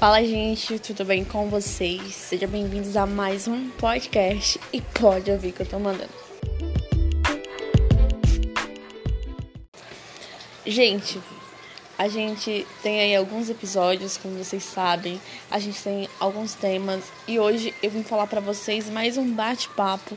Fala, gente, tudo bem com vocês? Sejam bem-vindos a mais um podcast e pode ouvir que eu tô mandando. Gente, a gente tem aí alguns episódios, como vocês sabem, a gente tem alguns temas e hoje eu vim falar para vocês mais um bate-papo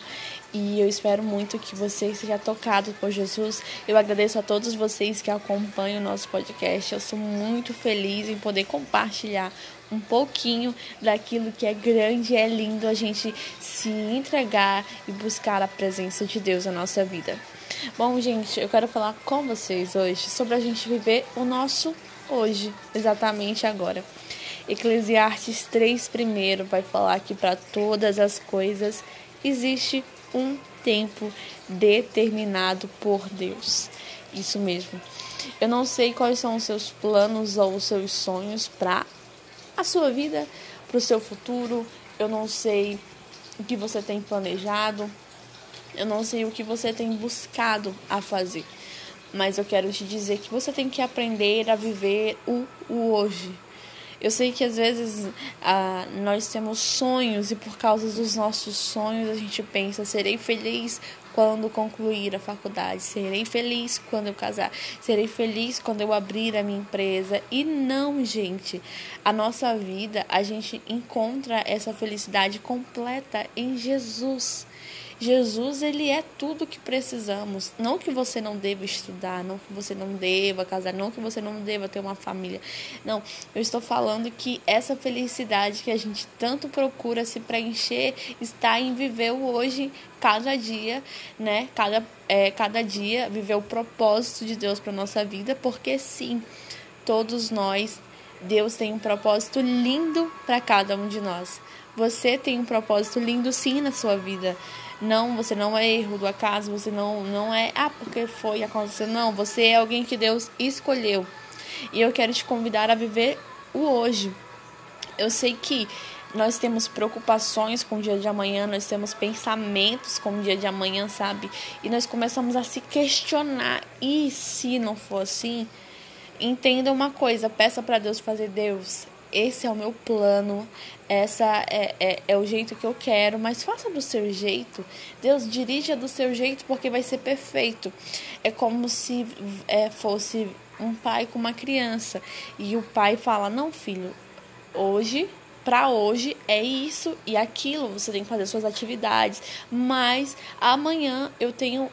e eu espero muito que você seja tocado por Jesus. Eu agradeço a todos vocês que acompanham o nosso podcast. Eu sou muito feliz em poder compartilhar um pouquinho daquilo que é grande é lindo a gente se entregar e buscar a presença de Deus na nossa vida. Bom, gente, eu quero falar com vocês hoje sobre a gente viver o nosso hoje, exatamente agora. Eclesiastes 3 primeiro vai falar que para todas as coisas existe um tempo determinado por Deus. Isso mesmo. Eu não sei quais são os seus planos ou os seus sonhos para a sua vida, para o seu futuro. Eu não sei o que você tem planejado. Eu não sei o que você tem buscado a fazer. Mas eu quero te dizer que você tem que aprender a viver o, o hoje eu sei que às vezes ah, nós temos sonhos e por causa dos nossos sonhos a gente pensa: serei feliz quando concluir a faculdade, serei feliz quando eu casar, serei feliz quando eu abrir a minha empresa. E não, gente, a nossa vida, a gente encontra essa felicidade completa em Jesus. Jesus, ele é tudo que precisamos. Não que você não deva estudar, não que você não deva casar, não que você não deva ter uma família. Não, eu estou falando que essa felicidade que a gente tanto procura se preencher está em viver o hoje, cada dia, né? Cada, é, cada dia, viver o propósito de Deus para nossa vida, porque sim, todos nós Deus tem um propósito lindo para cada um de nós. Você tem um propósito lindo sim na sua vida. Não, você não é erro do acaso, você não, não é, ah, porque foi, aconteceu. Não, você é alguém que Deus escolheu. E eu quero te convidar a viver o hoje. Eu sei que nós temos preocupações com o dia de amanhã, nós temos pensamentos com o dia de amanhã, sabe? E nós começamos a se questionar. E se não for assim? Entenda uma coisa, peça para Deus fazer Deus esse é o meu plano, essa é, é, é, o jeito que eu quero, mas faça do seu jeito. Deus dirija do seu jeito porque vai ser perfeito. É como se é, fosse um pai com uma criança e o pai fala: Não, filho, hoje para hoje é isso e aquilo, você tem que fazer suas atividades, mas amanhã eu tenho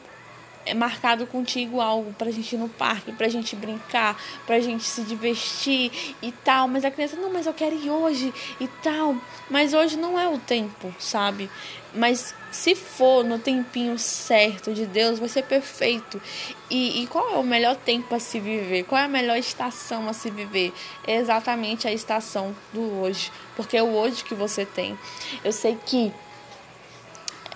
marcado contigo algo pra gente ir no parque, pra gente brincar, pra gente se divertir e tal. Mas a criança, não, mas eu quero ir hoje e tal. Mas hoje não é o tempo, sabe? Mas se for no tempinho certo de Deus, vai ser perfeito. E, e qual é o melhor tempo a se viver? Qual é a melhor estação a se viver? É exatamente a estação do hoje. Porque é o hoje que você tem. Eu sei que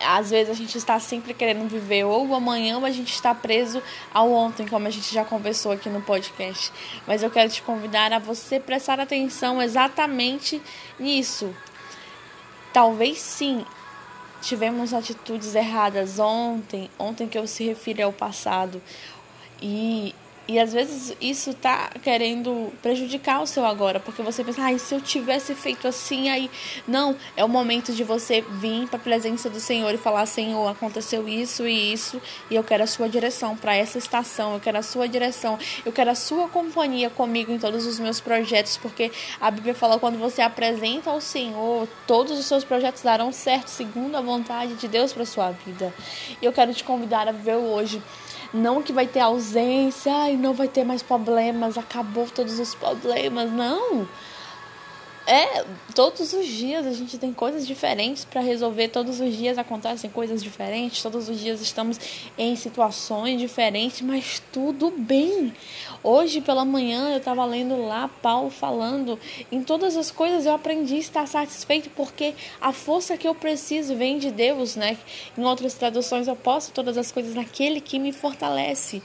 às vezes a gente está sempre querendo viver ou o amanhã ou a gente está preso ao ontem, como a gente já conversou aqui no podcast. Mas eu quero te convidar a você prestar atenção exatamente nisso. Talvez sim, tivemos atitudes erradas ontem, ontem que eu se refiro ao passado. E e às vezes isso tá querendo prejudicar o seu agora, porque você pensa, ah, se eu tivesse feito assim, aí. Não, é o momento de você vir para a presença do Senhor e falar: Senhor, aconteceu isso e isso, e eu quero a sua direção para essa estação, eu quero a sua direção, eu quero a sua companhia comigo em todos os meus projetos, porque a Bíblia fala: quando você apresenta ao Senhor, todos os seus projetos darão certo, segundo a vontade de Deus para sua vida. E eu quero te convidar a viver hoje não que vai ter ausência e não vai ter mais problemas, acabou todos os problemas. Não. É, todos os dias a gente tem coisas diferentes para resolver, todos os dias acontecem coisas diferentes, todos os dias estamos em situações diferentes, mas tudo bem. Hoje pela manhã eu estava lendo lá Paulo falando, em todas as coisas eu aprendi a estar satisfeito porque a força que eu preciso vem de Deus, né? Em outras traduções eu posso todas as coisas naquele que me fortalece.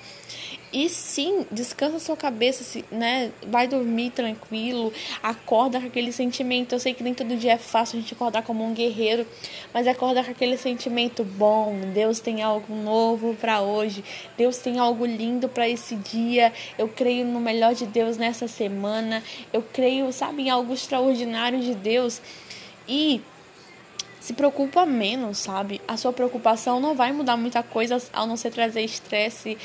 E sim, descansa sua cabeça, né? Vai dormir tranquilo, acorda com aquele sentimento. Eu sei que nem todo dia é fácil a gente acordar como um guerreiro, mas acorda com aquele sentimento bom. Deus tem algo novo para hoje. Deus tem algo lindo para esse dia. Eu creio no melhor de Deus nessa semana. Eu creio, sabe, em algo extraordinário de Deus. E se preocupa menos, sabe? A sua preocupação não vai mudar muita coisa ao não ser trazer estresse,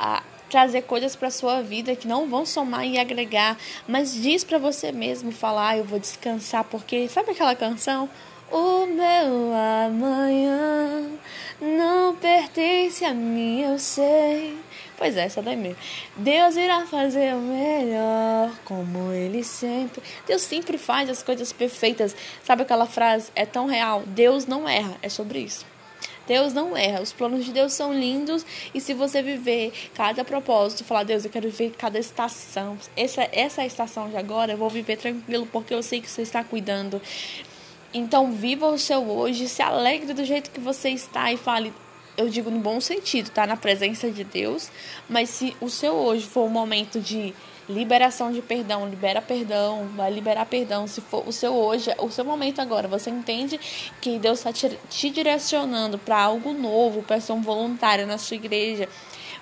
a, trazer coisas para sua vida que não vão somar e agregar, mas diz para você mesmo falar, ah, eu vou descansar, porque sabe aquela canção? O meu amanhã não pertence a mim, eu sei. Pois é, essa daí mesmo. Deus irá fazer o melhor, como Ele sempre. Deus sempre faz as coisas perfeitas. Sabe aquela frase? É tão real. Deus não erra. É sobre isso. Deus não erra. Os planos de Deus são lindos e se você viver cada propósito, falar, Deus, eu quero viver cada estação. Essa, essa estação de agora eu vou viver tranquilo porque eu sei que você está cuidando. Então, viva o seu hoje, se alegre do jeito que você está e fale, eu digo no bom sentido, tá? Na presença de Deus. Mas se o seu hoje for um momento de liberação de perdão, libera perdão, vai liberar perdão. Se for o seu hoje, o seu momento agora, você entende que Deus está te, te direcionando para algo novo, para ser um voluntário na sua igreja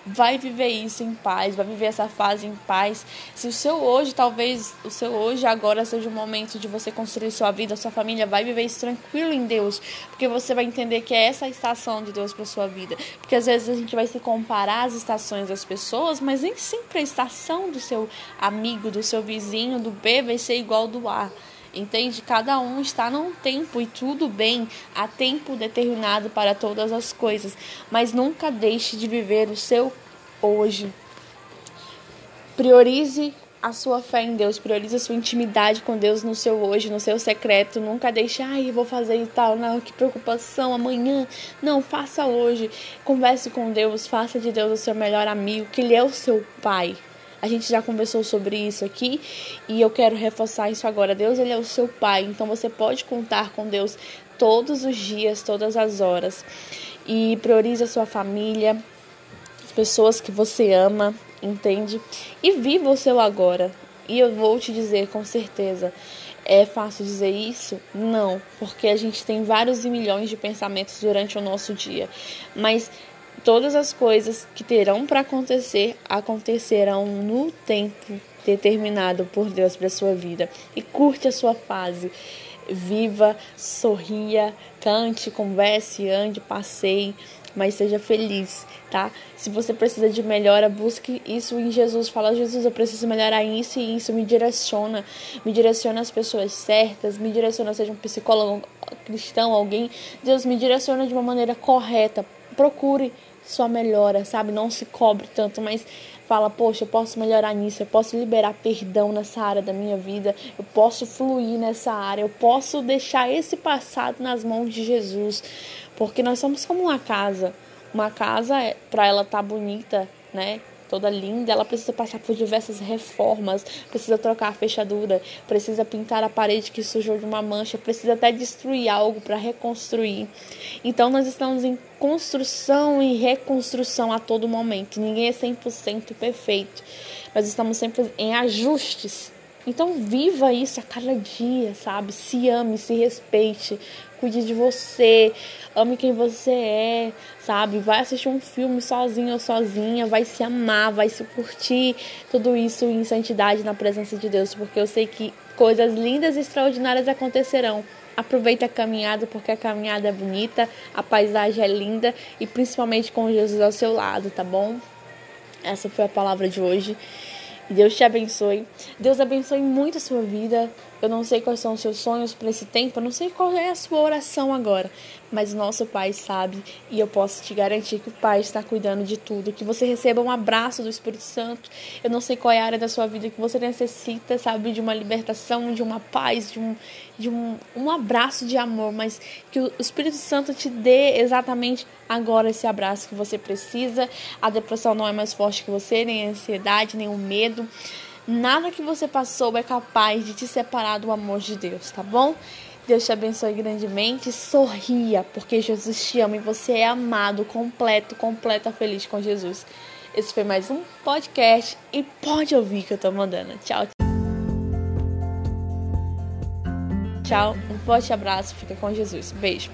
vai viver isso em paz, vai viver essa fase em paz. Se o seu hoje, talvez o seu hoje agora seja o momento de você construir sua vida, sua família, vai viver isso tranquilo em Deus, porque você vai entender que é essa a estação de Deus para sua vida. Porque às vezes a gente vai se comparar as estações das pessoas, mas nem sempre a estação do seu amigo, do seu vizinho, do B vai ser igual do A. Entende? Cada um está num tempo e tudo bem, há tempo determinado para todas as coisas, mas nunca deixe de viver o seu hoje. Priorize a sua fé em Deus, priorize a sua intimidade com Deus no seu hoje, no seu secreto. Nunca deixe, ai, vou fazer e tal, não, que preocupação, amanhã. Não, faça hoje. Converse com Deus, faça de Deus o seu melhor amigo, que Ele é o seu Pai. A gente já conversou sobre isso aqui e eu quero reforçar isso agora. Deus, ele é o seu pai, então você pode contar com Deus todos os dias, todas as horas. E priorize a sua família, as pessoas que você ama, entende? E viva o seu agora. E eu vou te dizer com certeza, é fácil dizer isso? Não, porque a gente tem vários e milhões de pensamentos durante o nosso dia. Mas todas as coisas que terão para acontecer acontecerão no tempo determinado por Deus para sua vida. E curte a sua fase. Viva, sorria, cante, converse, ande, passeie, mas seja feliz, tá? Se você precisa de melhora, busque isso em Jesus. Fala, Jesus, eu preciso melhorar isso e isso. Me direciona, me direciona as pessoas certas, me direciona, seja um psicólogo cristão, alguém. Deus me direciona de uma maneira correta. Procure sua melhora, sabe? Não se cobre tanto, mas fala, poxa, eu posso melhorar nisso, eu posso liberar perdão nessa área da minha vida, eu posso fluir nessa área, eu posso deixar esse passado nas mãos de Jesus, porque nós somos como uma casa. Uma casa, é, para ela estar tá bonita, né? Toda linda, ela precisa passar por diversas reformas, precisa trocar a fechadura, precisa pintar a parede que sujou de uma mancha, precisa até destruir algo para reconstruir. Então nós estamos em construção e reconstrução a todo momento. Ninguém é 100% perfeito. Nós estamos sempre em ajustes. Então viva isso a cada dia, sabe? Se ame, se respeite, cuide de você, ame quem você é, sabe? Vai assistir um filme sozinho ou sozinha, vai se amar, vai se curtir, tudo isso em santidade na presença de Deus, porque eu sei que coisas lindas e extraordinárias acontecerão. Aproveita a caminhada, porque a caminhada é bonita, a paisagem é linda e principalmente com Jesus ao seu lado, tá bom? Essa foi a palavra de hoje. Deus te abençoe. Deus abençoe muito a sua vida. Eu não sei quais são os seus sonhos para esse tempo, eu não sei qual é a sua oração agora, mas nosso Pai sabe e eu posso te garantir que o Pai está cuidando de tudo. Que você receba um abraço do Espírito Santo. Eu não sei qual é a área da sua vida que você necessita, sabe, de uma libertação, de uma paz, de um, de um, um abraço de amor, mas que o Espírito Santo te dê exatamente agora esse abraço que você precisa. A depressão não é mais forte que você, nem a ansiedade, nem o medo. Nada que você passou é capaz de te separar do amor de Deus, tá bom? Deus te abençoe grandemente. Sorria, porque Jesus te ama e você é amado, completo, completa, feliz com Jesus. Esse foi mais um podcast e pode ouvir que eu tô mandando. Tchau. Tchau, um forte abraço, fica com Jesus. Beijo.